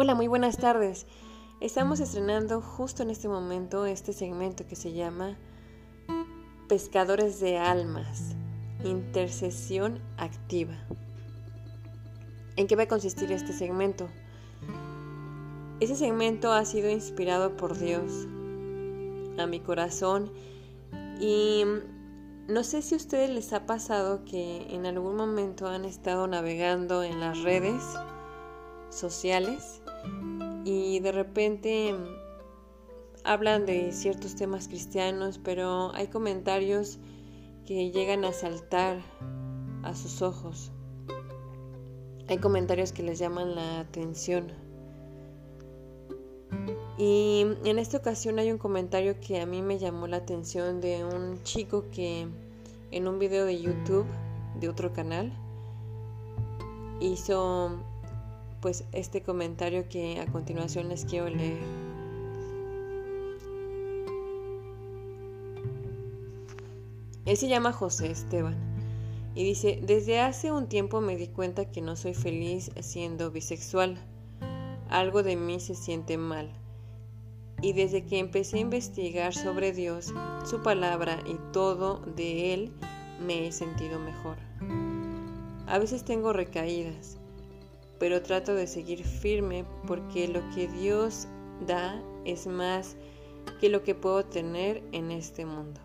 Hola, muy buenas tardes. Estamos estrenando justo en este momento este segmento que se llama Pescadores de Almas, Intercesión Activa. ¿En qué va a consistir este segmento? Ese segmento ha sido inspirado por Dios a mi corazón y no sé si a ustedes les ha pasado que en algún momento han estado navegando en las redes sociales y de repente hablan de ciertos temas cristianos, pero hay comentarios que llegan a saltar a sus ojos. Hay comentarios que les llaman la atención. Y en esta ocasión hay un comentario que a mí me llamó la atención de un chico que en un video de YouTube de otro canal hizo pues este comentario que a continuación les quiero leer. Él se llama José Esteban y dice, desde hace un tiempo me di cuenta que no soy feliz siendo bisexual. Algo de mí se siente mal y desde que empecé a investigar sobre Dios, su palabra y todo de Él, me he sentido mejor. A veces tengo recaídas, pero trato de seguir firme porque lo que Dios da es más que lo que puedo tener en este mundo.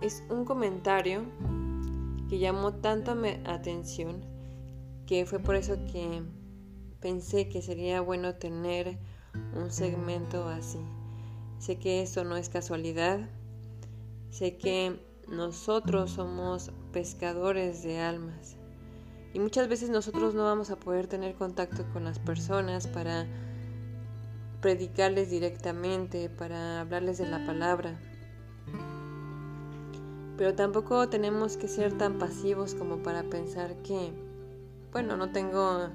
Es un comentario que llamó tanto mi atención que fue por eso que pensé que sería bueno tener un segmento así. Sé que esto no es casualidad, sé que nosotros somos pescadores de almas y muchas veces nosotros no vamos a poder tener contacto con las personas para predicarles directamente, para hablarles de la palabra. Pero tampoco tenemos que ser tan pasivos como para pensar que, bueno, no tengo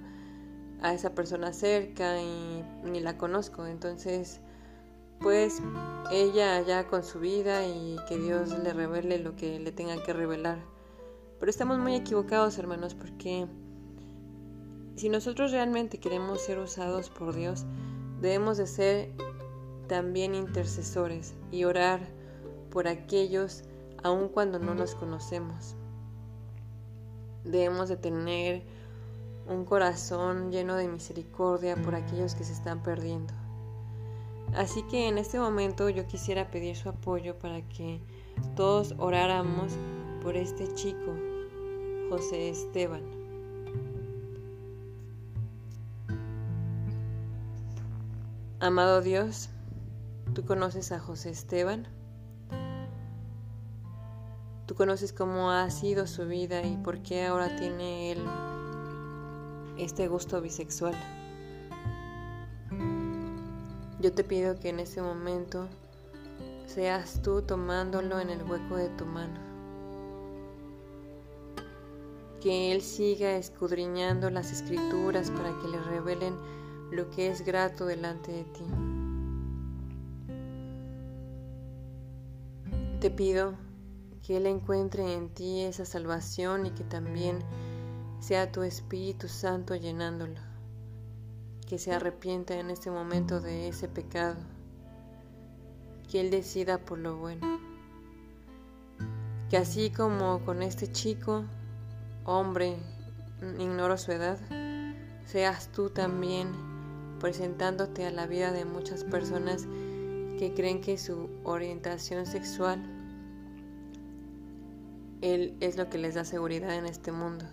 a esa persona cerca y ni la conozco. Entonces, pues ella ya con su vida y que Dios le revele lo que le tenga que revelar. Pero estamos muy equivocados, hermanos, porque si nosotros realmente queremos ser usados por Dios, debemos de ser también intercesores y orar por aquellos aun cuando no los conocemos. Debemos de tener un corazón lleno de misericordia por aquellos que se están perdiendo. Así que en este momento yo quisiera pedir su apoyo para que todos oráramos por este chico, José Esteban. Amado Dios, tú conoces a José Esteban. Tú conoces cómo ha sido su vida y por qué ahora tiene él este gusto bisexual. Yo te pido que en ese momento seas tú tomándolo en el hueco de tu mano. Que Él siga escudriñando las escrituras para que le revelen lo que es grato delante de ti. Te pido que Él encuentre en ti esa salvación y que también sea tu Espíritu Santo llenándolo, que se arrepienta en este momento de ese pecado, que Él decida por lo bueno, que así como con este chico, hombre, ignoro su edad, seas tú también presentándote a la vida de muchas personas que creen que su orientación sexual él es lo que les da seguridad en este mundo.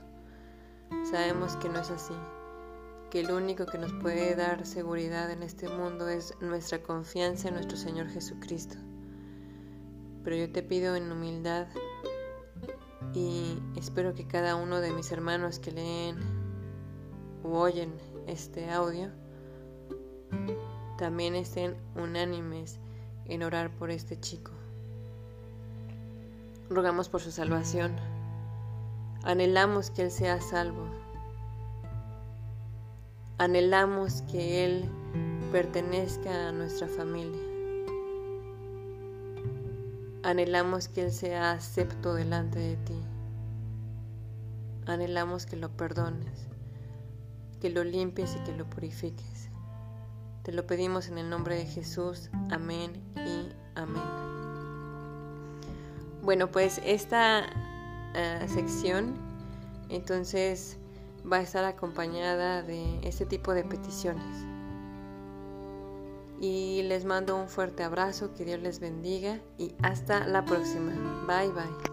Sabemos que no es así, que el único que nos puede dar seguridad en este mundo es nuestra confianza en nuestro Señor Jesucristo. Pero yo te pido en humildad y espero que cada uno de mis hermanos que leen o oyen este audio también estén unánimes en orar por este chico. Rogamos por su salvación. Anhelamos que Él sea salvo. Anhelamos que Él pertenezca a nuestra familia. Anhelamos que Él sea acepto delante de ti. Anhelamos que lo perdones. que lo limpies y que lo purifiques. Te lo pedimos en el nombre de Jesús. Amén y amén. Bueno, pues esta uh, sección entonces va a estar acompañada de este tipo de peticiones. Y les mando un fuerte abrazo, que Dios les bendiga y hasta la próxima. Bye bye.